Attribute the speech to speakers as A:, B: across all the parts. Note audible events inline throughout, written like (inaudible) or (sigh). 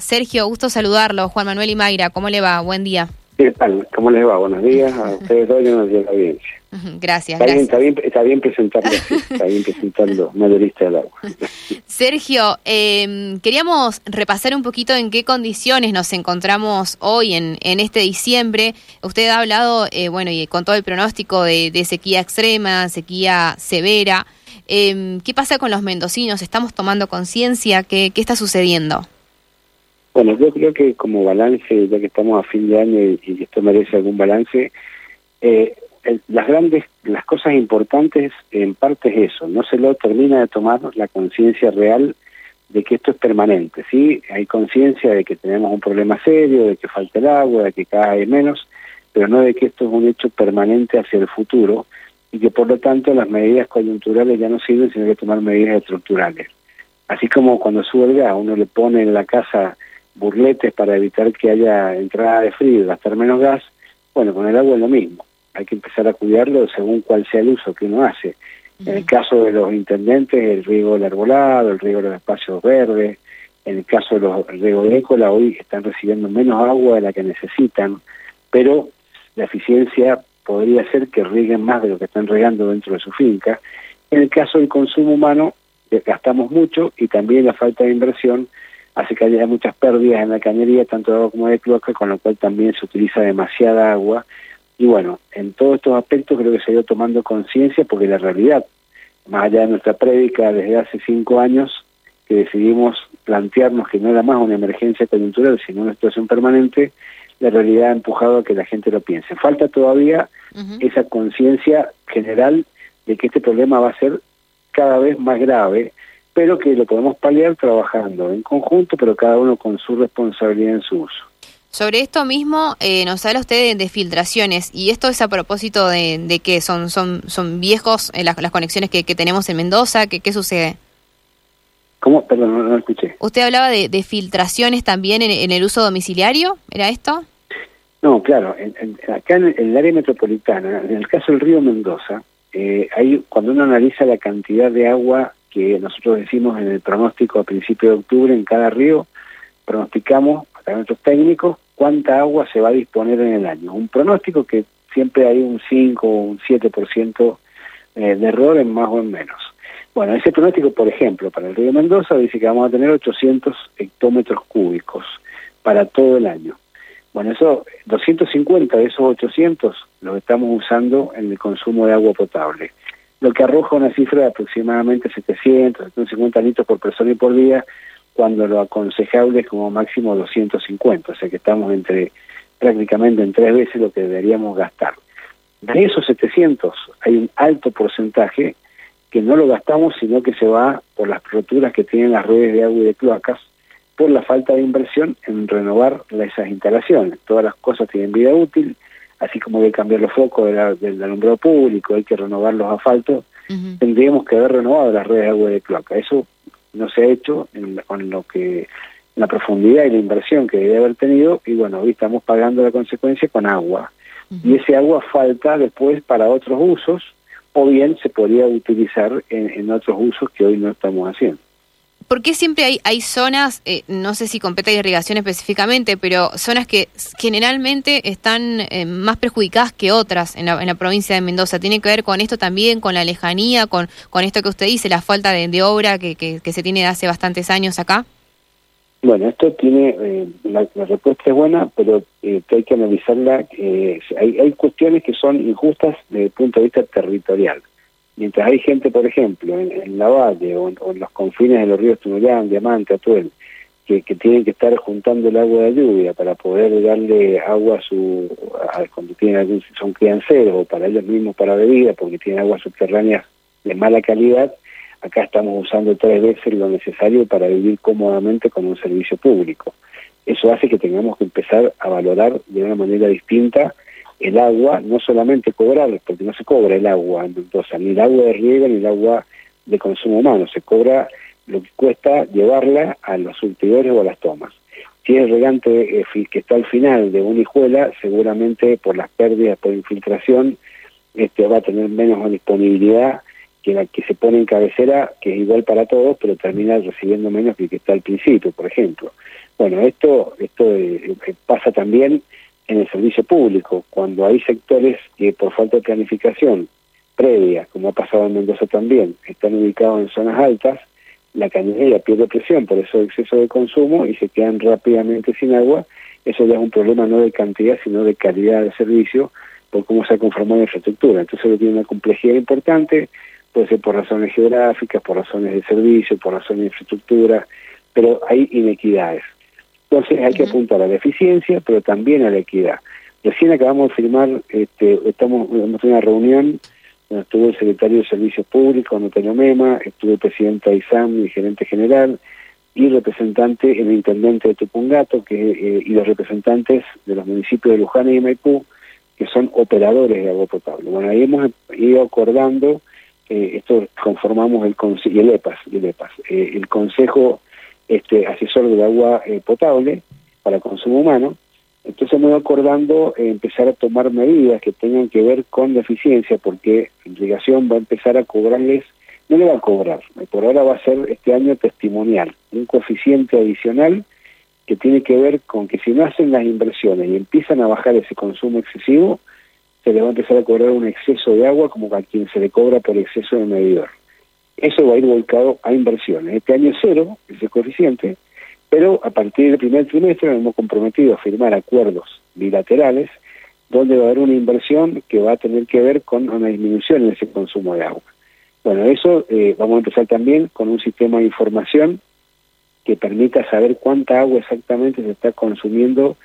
A: Sergio, gusto saludarlo. Juan Manuel y Mayra, ¿cómo le va? Buen día.
B: ¿Qué tal? ¿Cómo les va? Buenos días a ustedes dos y buenos días a la audiencia.
A: Gracias,
B: está
A: gracias.
B: Bien, está, bien, está bien presentarlo así, está bien presentarlo mayorista del agua. (laughs)
A: Sergio, eh, queríamos repasar un poquito en qué condiciones nos encontramos hoy en, en este diciembre. Usted ha hablado, eh, bueno, y con todo el pronóstico de, de sequía extrema, sequía severa. Eh, ¿Qué pasa con los mendocinos? ¿Estamos tomando conciencia? ¿Qué, ¿Qué está sucediendo?
B: Bueno, yo creo que como balance, ya que estamos a fin de año y, y esto merece algún balance, eh, las grandes, las cosas importantes en parte es eso, no se lo termina de tomar la conciencia real de que esto es permanente, ¿sí? Hay conciencia de que tenemos un problema serio, de que falta el agua, de que cada vez menos, pero no de que esto es un hecho permanente hacia el futuro y que por lo tanto las medidas coyunturales ya no sirven, sino que tomar medidas estructurales. Así como cuando sube el gas, uno le pone en la casa burletes para evitar que haya entrada de frío y gastar menos gas, bueno, con el agua es lo mismo. Hay que empezar a cuidarlo según cuál sea el uso que uno hace. En el caso de los intendentes, el riego del arbolado, el riego de los espacios verdes, en el caso de los riego agrícola, hoy están recibiendo menos agua de la que necesitan, pero la eficiencia podría ser que rieguen más de lo que están regando dentro de su finca. En el caso del consumo humano, gastamos mucho y también la falta de inversión hace que haya muchas pérdidas en la cañería, tanto de agua como de cloaca, con lo cual también se utiliza demasiada agua. Y bueno, en todos estos aspectos creo que se ha ido tomando conciencia porque la realidad, más allá de nuestra prédica desde hace cinco años, que decidimos plantearnos que no era más una emergencia coyuntural, sino una situación permanente, la realidad ha empujado a que la gente lo piense. Falta todavía uh -huh. esa conciencia general de que este problema va a ser cada vez más grave, pero que lo podemos paliar trabajando en conjunto, pero cada uno con su responsabilidad en su uso.
A: Sobre esto mismo eh, nos habla usted de, de, filtraciones y esto es a propósito de, de que son son son viejos eh, las, las, conexiones que, que, tenemos en Mendoza, que, ¿qué sucede?
B: ¿Cómo? Perdón, no, no escuché.
A: ¿Usted hablaba de, de filtraciones también en, en, el uso domiciliario? ¿Era esto?
B: No, claro. En, en, acá en el área metropolitana, en el caso del río Mendoza, eh, hay, cuando uno analiza la cantidad de agua que nosotros decimos en el pronóstico a principios de octubre en cada río, pronosticamos a través de nuestros técnicos cuánta agua se va a disponer en el año. Un pronóstico que siempre hay un 5 o un 7% eh, de error en más o en menos. Bueno, ese pronóstico, por ejemplo, para el río Mendoza dice que vamos a tener 800 hectómetros cúbicos para todo el año. Bueno, eso, 250 de esos 800 los estamos usando en el consumo de agua potable, lo que arroja una cifra de aproximadamente 700, 750 litros por persona y por día, cuando lo aconsejable es como máximo 250, o sea que estamos entre prácticamente en tres veces lo que deberíamos gastar. De esos 700 hay un alto porcentaje que no lo gastamos, sino que se va por las roturas que tienen las redes de agua y de cloacas, por la falta de inversión en renovar esas instalaciones. Todas las cosas tienen vida útil, así como hay que cambiar los focos de la, del alumbrado público, hay que renovar los asfaltos, uh -huh. tendríamos que haber renovado las redes de agua de cloaca. Eso no se ha hecho en, con lo que la profundidad y la inversión que debe haber tenido, y bueno, hoy estamos pagando la consecuencia con agua. Uh -huh. Y ese agua falta después para otros usos, o bien se podría utilizar en, en otros usos que hoy no estamos haciendo.
A: ¿Por qué siempre hay, hay zonas, eh, no sé si compete irrigación específicamente, pero zonas que generalmente están eh, más perjudicadas que otras en la, en la, provincia de Mendoza? ¿Tiene que ver con esto también, con la lejanía, con, con esto que usted dice, la falta de, obra que, que, se tiene de hace bastantes años acá?
B: Bueno, esto tiene, eh, la, respuesta es buena, pero que hay que analizarla. hay, hay cuestiones que son injustas desde el punto de vista territorial mientras hay gente, por ejemplo, en, en la Valle o en, los confines de los ríos Tunuyán, Diamante, Atuel, que, tienen que estar juntando el agua de lluvia para poder darle agua a su, cuando tienen son crianceros o para ellos mismos para bebida, porque tienen aguas subterráneas de mala calidad, acá estamos usando tres veces lo necesario para vivir cómodamente con un servicio público. Eso hace que tengamos que empezar a valorar de una manera distinta el agua, no solamente cobrar, porque no se cobra el agua en Mendoza, ni el agua de riego ni el agua de consumo humano, se cobra lo que cuesta llevarla a los surtidores o a las tomas. Si es regante eh, que está al final de una hijuela, seguramente por las pérdidas por infiltración este va a tener menos disponibilidad que la que se pone en cabecera, que es igual para todos, pero termina recibiendo menos que el que está al principio, por ejemplo. Bueno, esto, esto eh, eh, pasa también en el servicio público, cuando hay sectores que por falta de planificación previa, como ha pasado en Mendoza también, están ubicados en zonas altas, la cañería pierde presión por eso exceso de consumo y se quedan rápidamente sin agua. Eso ya es un problema no de cantidad, sino de calidad de servicio, por cómo se ha conformado la infraestructura. Entonces tiene una complejidad importante, puede ser por razones geográficas, por razones de servicio, por razones de infraestructura, pero hay inequidades. Entonces hay que apuntar a la eficiencia, pero también a la equidad. Recién acabamos de firmar, este, estamos en una reunión, estuvo el secretario de Servicios Públicos, Antonio Mema, estuvo el presidente ISAM, y gerente general, y el representante, el intendente de Tupungato, que, eh, y los representantes de los municipios de Luján y Maipú, que son operadores de agua potable. Bueno, ahí hemos ido acordando, eh, esto conformamos el y el EPAS, el EPAS, eh, el Consejo este, Asesor del Agua eh, Potable para Consumo Humano, entonces hemos ido acordando empezar a tomar medidas que tengan que ver con la eficiencia, porque Irrigación va a empezar a cobrarles, no le va a cobrar, por ahora va a ser este año testimonial, un coeficiente adicional que tiene que ver con que si no hacen las inversiones y empiezan a bajar ese consumo excesivo, se le va a empezar a cobrar un exceso de agua como a quien se le cobra por exceso de medidor. Eso va a ir volcado a inversiones. Este año es cero, ese coeficiente, pero a partir del primer trimestre nos hemos comprometido a firmar acuerdos bilaterales donde va a haber una inversión que va a tener que ver con una disminución en ese consumo de agua. Bueno, eso eh, vamos a empezar también con un sistema de información que permita saber cuánta agua exactamente se está consumiendo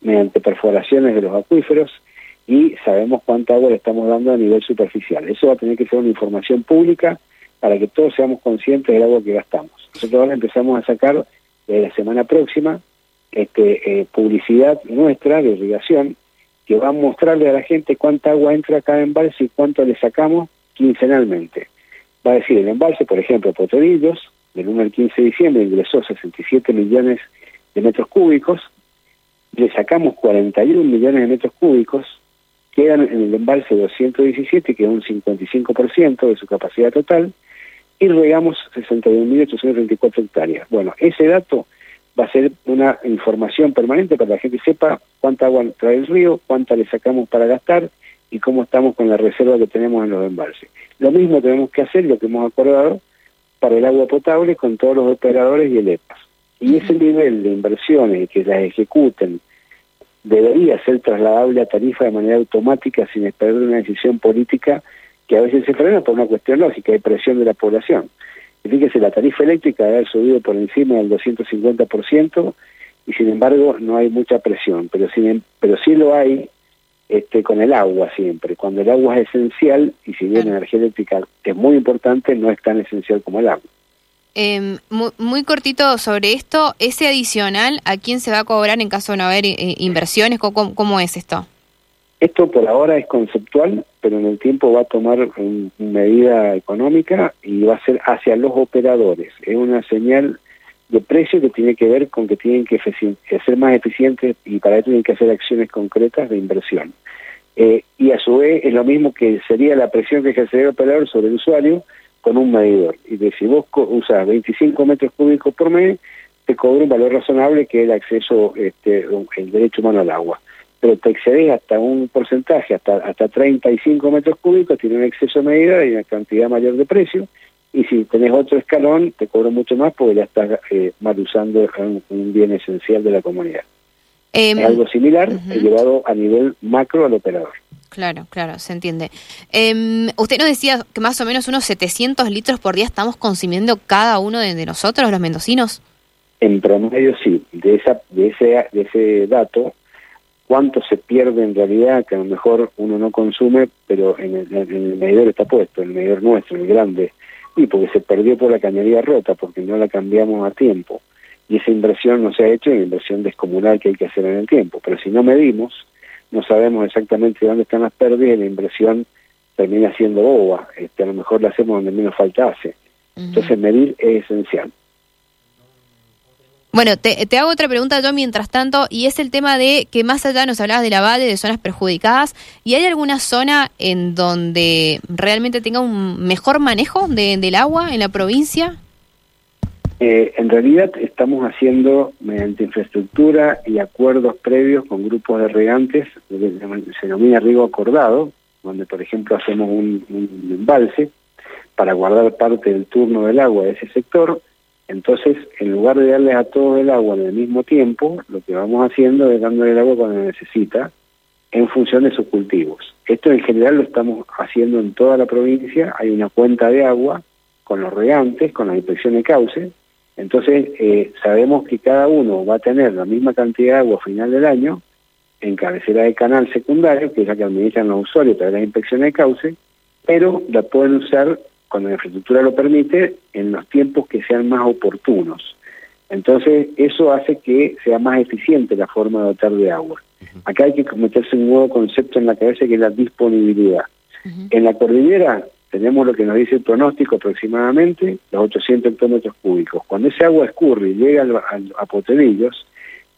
B: mediante perforaciones de los acuíferos y sabemos cuánta agua le estamos dando a nivel superficial. Eso va a tener que ser una información pública para que todos seamos conscientes del agua que gastamos. Nosotros ahora empezamos a sacar de la semana próxima este, eh, publicidad nuestra de irrigación que va a mostrarle a la gente cuánta agua entra a cada embalse y cuánto le sacamos quincenalmente. Va a decir el embalse, por ejemplo, Potorillos, del 1 al 15 de diciembre ingresó 67 millones de metros cúbicos, le sacamos 41 millones de metros cúbicos, quedan en el embalse 217, que es un 55% de su capacidad total, y regamos 61.834 hectáreas. Bueno, ese dato va a ser una información permanente para que la gente sepa cuánta agua trae el río, cuánta le sacamos para gastar y cómo estamos con la reserva que tenemos en los embalses. Lo mismo tenemos que hacer, lo que hemos acordado, para el agua potable con todos los operadores y el EPAS. Y ese nivel de inversiones que las ejecuten debería ser trasladable a tarifa de manera automática sin esperar una decisión política que a veces se frena por una cuestión lógica de presión de la población. Y fíjese, la tarifa eléctrica debe haber subido por encima del 250% y sin embargo no hay mucha presión, pero, sin, pero sí lo hay este, con el agua siempre. Cuando el agua es esencial, y si bien la energía eléctrica es muy importante, no es tan esencial como el agua.
A: Eh, muy, cortito sobre esto, ese adicional, ¿a quién se va a cobrar en caso de no haber eh, inversiones? ¿Cómo, ¿Cómo, es esto?
B: Esto por ahora es conceptual, pero en el tiempo va a tomar medida económica y va a ser hacia los operadores. Es una señal de precio que tiene que ver con que tienen que, ser más eficientes y para eso tienen que hacer acciones concretas de inversión. Eh, y a su vez es lo mismo que sería la presión que ejercería el operador sobre el usuario con un medidor. Y de si vos usas 25 metros cúbicos por mes, te cobra un valor razonable que es el acceso, este, el derecho humano al agua. Pero te excedes hasta un porcentaje, hasta, hasta 35 metros cúbicos, tiene un exceso de medida y una cantidad mayor de precio y si tenés otro escalón te cobro mucho más porque ya estás eh, mal usando un, bien esencial de la comunidad. Em, algo similar llevado a nivel macro al operador.
A: Claro, claro, se entiende. Eh, usted nos decía que más o menos unos 700 litros por día estamos consumiendo cada uno de, nosotros, los mendocinos.
B: En promedio sí, de esa de ese de ese dato cuánto se pierde en realidad que a lo mejor uno no consume, pero en el, en el medidor está puesto, el medidor nuestro, el grande, y porque se perdió por la cañería rota, porque no la cambiamos a tiempo. Y esa inversión no se ha hecho, una inversión descomunal que hay que hacer en el tiempo. Pero si no medimos, no sabemos exactamente dónde están las pérdidas y la inversión termina siendo boba. Este, a lo mejor la hacemos donde menos falta hace. Entonces medir es esencial.
A: Bueno, te, te, hago otra pregunta yo mientras tanto, y es el tema de que más allá nos hablabas de la VADE, de zonas perjudicadas, ¿y hay alguna zona en donde realmente tenga un mejor manejo de, del agua en la provincia?
B: Eh, en realidad estamos haciendo mediante infraestructura y acuerdos previos con grupos de regantes, se denomina riego acordado, donde por ejemplo hacemos un, embalse para guardar parte del turno del agua de ese sector, entonces en lugar de darles a todos el agua en el mismo tiempo, lo que vamos haciendo es dándole el agua cuando necesita, en función de sus cultivos. Esto en general lo estamos haciendo en toda la provincia, hay una cuenta de agua con los regantes, con la inspección de cauce, entonces, eh, sabemos que cada uno va a tener la misma cantidad de agua a final del año en cabecera de canal secundario, que es la que administran los usuarios para las inspecciones de cauce, pero la pueden usar cuando la infraestructura lo permite en los tiempos que sean más oportunos. Entonces, eso hace que sea más eficiente la forma de dotar de agua. Acá hay que meterse un nuevo concepto en la cabeza que es la disponibilidad. En la cordillera tenemos lo que nos dice el pronóstico aproximadamente, los 800 hectómetros cúbicos. Cuando ese agua escurre y llega a Poterillos,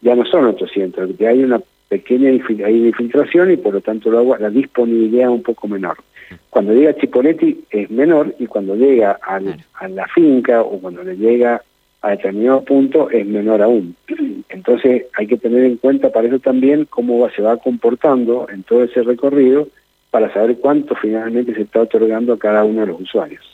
B: ya no son 800, porque hay una pequeña hay infiltración y por lo tanto el agua, la disponibilidad es un poco menor. Cuando llega a Chipoletti es menor y cuando llega a la finca o cuando le llega a determinado punto es menor aún. (clears throat) Entonces hay que tener en cuenta para eso también cómo va, se va comportando en todo ese recorrido para saber cuánto finalmente se está otorgando a cada uno de los usuarios.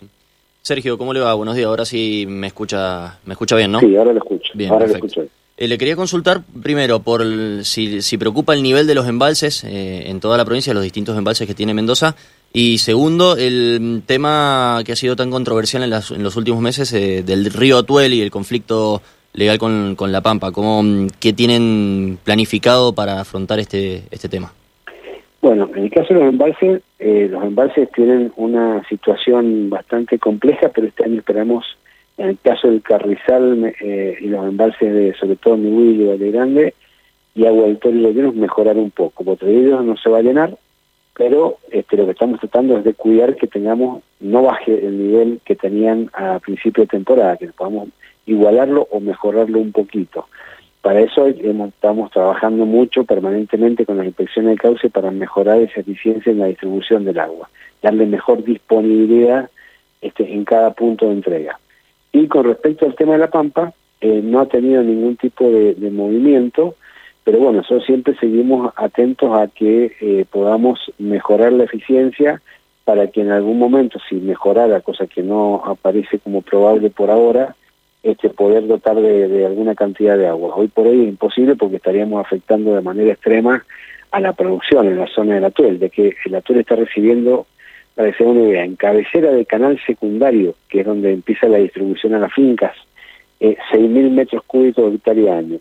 C: Sergio, ¿cómo le va? Buenos días. Ahora sí me escucha, me escucha bien, ¿no?
B: Sí, ahora lo escucho. Bien, ahora lo escucho.
C: Eh, le quería consultar primero por si, si, preocupa el nivel de los embalses eh, en toda la provincia, los distintos embalses que tiene Mendoza. Y segundo, el tema que ha sido tan controversial en, las, en los últimos meses eh, del río Atuel y el conflicto legal con, con La Pampa. ¿Cómo, ¿Qué tienen planificado para afrontar este, este tema?
B: Bueno, en el caso de los embalses, eh, los embalses tienen una situación bastante compleja, pero este año esperamos, en el caso del Carrizal eh, y los embalses de, sobre todo Mihuil y Valle Grande, y Agua del Toro y Los mejorar un poco. ellos no se va a llenar, pero este, lo que estamos tratando es de cuidar que tengamos, no baje el nivel que tenían a principio de temporada, que podamos igualarlo o mejorarlo un poquito. Para eso estamos trabajando mucho permanentemente con la inspección de cauce para mejorar esa eficiencia en la distribución del agua, darle mejor disponibilidad este, en cada punto de entrega. Y con respecto al tema de la Pampa, eh, no ha tenido ningún tipo de, movimiento, pero bueno, nosotros siempre seguimos atentos a que eh, podamos mejorar la eficiencia para que en algún momento, si mejorara, cosa que no aparece como probable por ahora, este, poder dotar de, alguna cantidad de agua. Hoy por hoy es imposible porque estaríamos afectando de manera extrema a la producción en la zona del Atuel, de que el Atuel está recibiendo, para que se una idea, en cabecera de canal secundario, que es donde empieza la distribución a las fincas, eh, 6.000 metros cúbicos de hectárea año.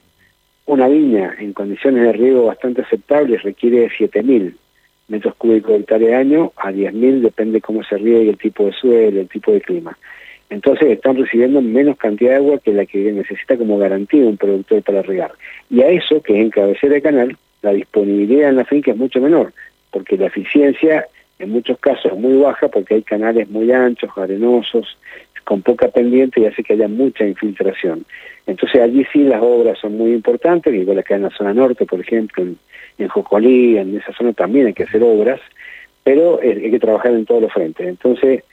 B: Una viña en condiciones de riego bastante aceptables requiere de 7.000 metros cúbicos de hectárea año a 10.000, depende cómo se riegue, el tipo de suelo, el tipo de clima. Entonces están recibiendo menos cantidad de agua que la que necesita como garantía un productor para regar. Y a eso, que es en cabecera de canal, la disponibilidad en la finca es mucho menor, porque la eficiencia en muchos casos muy baja porque hay canales muy anchos, arenosos, con poca pendiente y hace que haya mucha infiltración. Entonces allí sí las obras son muy importantes, igual acá en la zona norte, por ejemplo, en, en Jocolí, en esa zona también hay que hacer obras, pero hay que trabajar en todos los frentes. Entonces,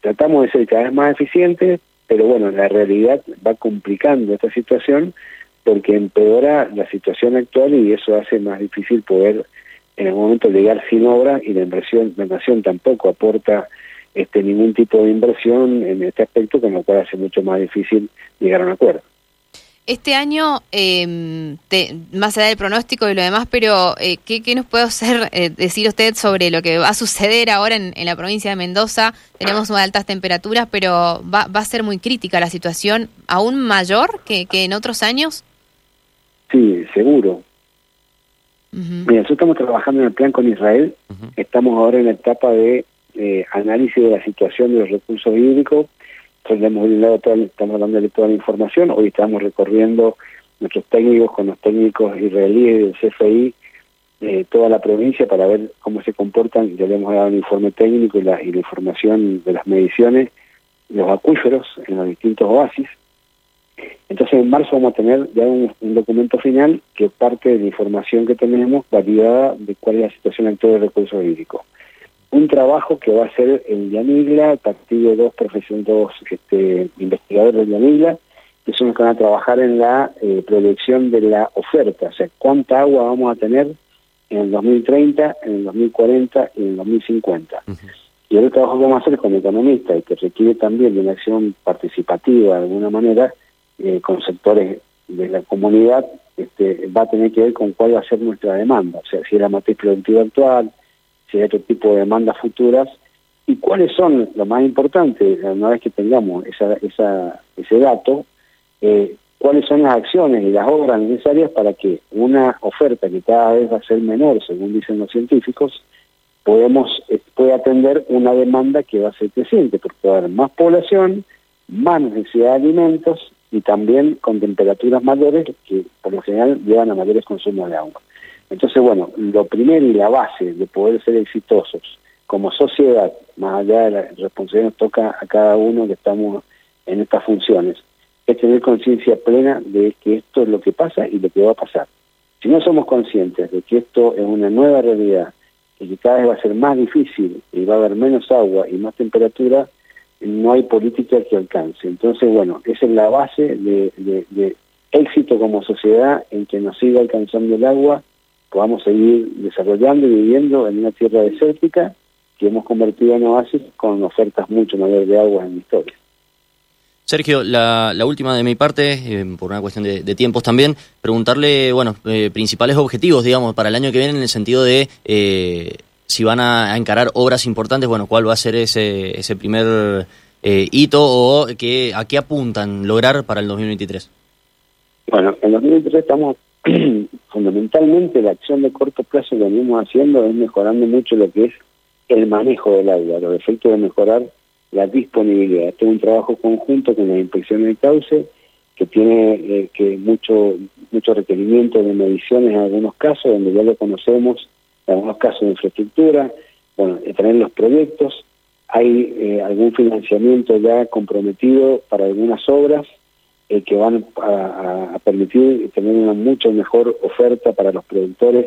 B: tratamos de ser cada vez más eficientes, pero bueno, la realidad va complicando esta situación porque empeora la situación actual y eso hace más difícil poder en el momento llegar sin obra y la inversión, la nación tampoco aporta este ningún tipo de inversión en este aspecto, con lo cual hace mucho más difícil llegar a un acuerdo.
A: Este año, eh, más allá del pronóstico y lo demás, pero eh, ¿qué, nos puede hacer, eh, decir usted sobre lo que va a suceder ahora en, la provincia de Mendoza? Tenemos unas altas temperaturas, pero va, va, a ser muy crítica la situación, aún mayor que, en otros años.
B: Sí, seguro. Mira, nosotros estamos trabajando en el plan con Israel, estamos ahora en la etapa de análisis de la situación de los recursos hídricos. Hemos estamos dándole toda la información, hoy estamos recorriendo nuestros técnicos con los técnicos israelíes del CFI eh, toda la provincia para ver cómo se comportan, ya le hemos dado un informe técnico y la, información de las mediciones los acuíferos en los distintos oasis. Entonces en marzo vamos a tener ya un, documento final que parte de la información que tenemos validada de cuál es la situación actual del recurso hídrico un trabajo que va a hacer el Yanigla a partir de dos profesionales, dos este, investigadores del Yanigla que son los que van a trabajar en la eh, proyección de la oferta, o sea, cuánta agua vamos a tener en el 2030, en el 2040 y en el 2050. Y el trabajo que vamos a hacer como economista y que requiere también de una acción participativa de alguna manera eh, con sectores de la comunidad, este, va a tener que ver con cuál va a ser nuestra demanda, o sea, si es la matriz productiva actual, si hay otro tipo de demandas futuras, y cuáles son, lo más importante, una vez que tengamos esa, esa, ese dato, eh, cuáles son las acciones y las obras necesarias para que una oferta que cada vez va a ser menor, según dicen los científicos, podemos eh, puede atender una demanda que va a ser creciente, porque va a haber más población, más necesidad de alimentos y también con temperaturas mayores que por lo general llevan a mayores consumos de agua. Entonces, bueno, lo primero y la base de poder ser exitosos como sociedad, más allá de la responsabilidad que toca a cada uno que estamos en estas funciones, es tener conciencia plena de que esto es lo que pasa y lo que va a pasar. Si no somos conscientes de que esto es una nueva realidad y que cada vez va a ser más difícil y va a haber menos agua y más temperatura, no hay política que alcance. Entonces, bueno, esa es la base de, de éxito como sociedad en que nos siga alcanzando el agua, podamos seguir desarrollando y viviendo en una tierra desértica que hemos convertido en oasis con ofertas mucho mayores de agua en la historia.
C: Sergio, la, última de mi parte, eh, por una cuestión de, tiempos también, preguntarle, bueno, eh, principales objetivos, digamos, para el año que viene en el sentido de eh, si van a, encarar obras importantes, bueno, cuál va a ser ese, ese primer hito o qué, a qué apuntan lograr para el 2023.
B: Bueno, en 2023 estamos (clears throat) fundamentalmente la acción de corto plazo que venimos haciendo es mejorando mucho lo que es el manejo del agua, los efectos de mejorar la disponibilidad. Este es un trabajo conjunto con la inspección de cauce que tiene eh, que mucho mucho requerimiento de mediciones en algunos casos, donde ya lo conocemos, en algunos casos de infraestructura, bueno, tener los proyectos, hay eh, algún financiamiento ya comprometido para algunas obras eh, que van a, permitir tener una mucho mejor oferta para los productores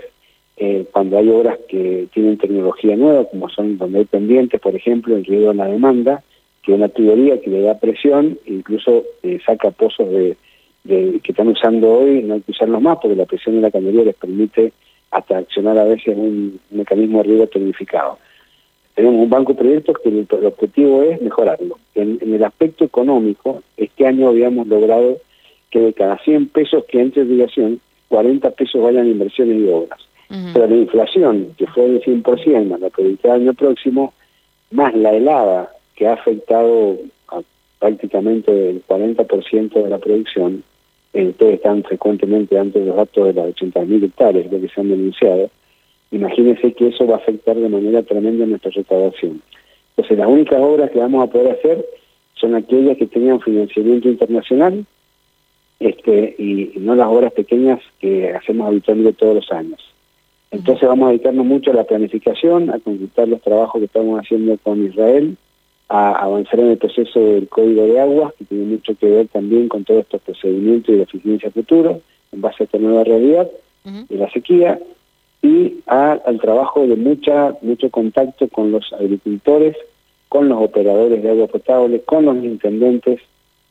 B: eh, cuando hay obras que tienen tecnología nueva, como son donde hay pendientes, por ejemplo, el riego en la demanda, que es una tubería que le da presión, incluso eh, saca pozos de, que están usando hoy, no hay que usarlos más porque la presión de la cañería les permite hasta accionar a veces un mecanismo de riego tecnificado. Tenemos un banco de proyectos que el, objetivo es mejorarlo. En, en, el aspecto económico, este año habíamos logrado que de cada 100 pesos que entre obligación, 40 pesos vayan a inversiones y obras. Pero la inflación, que fue del 100% más la predicada el año próximo, más la helada, que ha afectado a prácticamente el 40% de la producción, eh, ustedes están frecuentemente de los datos de las 80.000 hectáreas, que se han denunciado, imagínense que eso va a afectar de manera tremenda nuestra recaudación. Entonces, las únicas obras que vamos a poder hacer son aquellas que tengan financiamiento internacional este, y no las obras pequeñas que hacemos habitualmente todos los años. Entonces vamos a dedicarnos mucho a la planificación, a consultar los trabajos que estamos haciendo con Israel, a avanzar en el proceso del código de aguas, que tiene mucho que ver también con todos estos procedimientos y de eficiencia futura, en base a esta nueva realidad de la sequía, y al trabajo de mucha mucho contacto con los agricultores, con los operadores de agua potable, con los intendentes,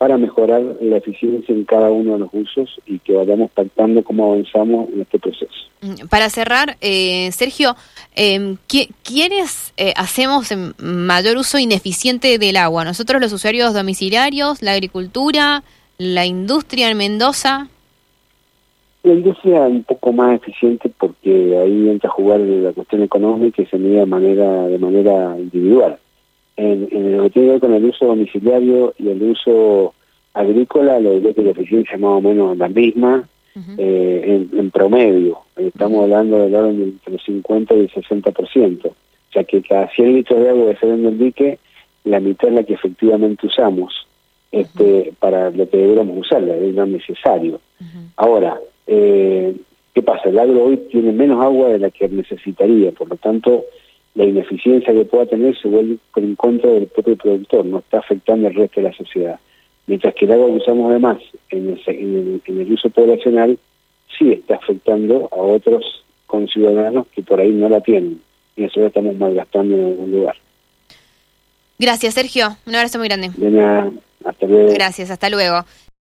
B: para mejorar la eficiencia en cada uno de los usos y que vayamos pactando cómo avanzamos en este proceso.
A: Mm, para cerrar, eh, Sergio, eh, ¿quiénes eh, hacemos mayor uso ineficiente del agua? ¿Nosotros los usuarios domiciliarios, la agricultura, la industria en Mendoza?
B: La industria un poco más eficiente porque ahí entra a jugar la cuestión económica y se mide de manera, de manera individual en, en lo que tiene que ver con el uso domiciliario y el uso agrícola, lo diría que la eficiencia es más o menos la misma eh, en, promedio. Estamos hablando del orden entre el 50 y el 60%. O sea que cada 100 litros de agua que se vende el dique, la mitad es la que efectivamente usamos este, para lo que deberíamos usar, es no necesario. Ahora, eh, ¿qué pasa? El agro hoy tiene menos agua de la que necesitaría, por lo tanto, la ineficiencia que pueda tener se vuelve en contra del propio productor, no está afectando al resto de la sociedad. Mientras que el agua que usamos además en el, en el, uso poblacional sí está afectando a otros conciudadanos que por ahí no la tienen y eso lo estamos malgastando en algún lugar.
A: Gracias, Sergio. Un abrazo muy grande.
B: De nada. Hasta luego.
A: Gracias, hasta luego.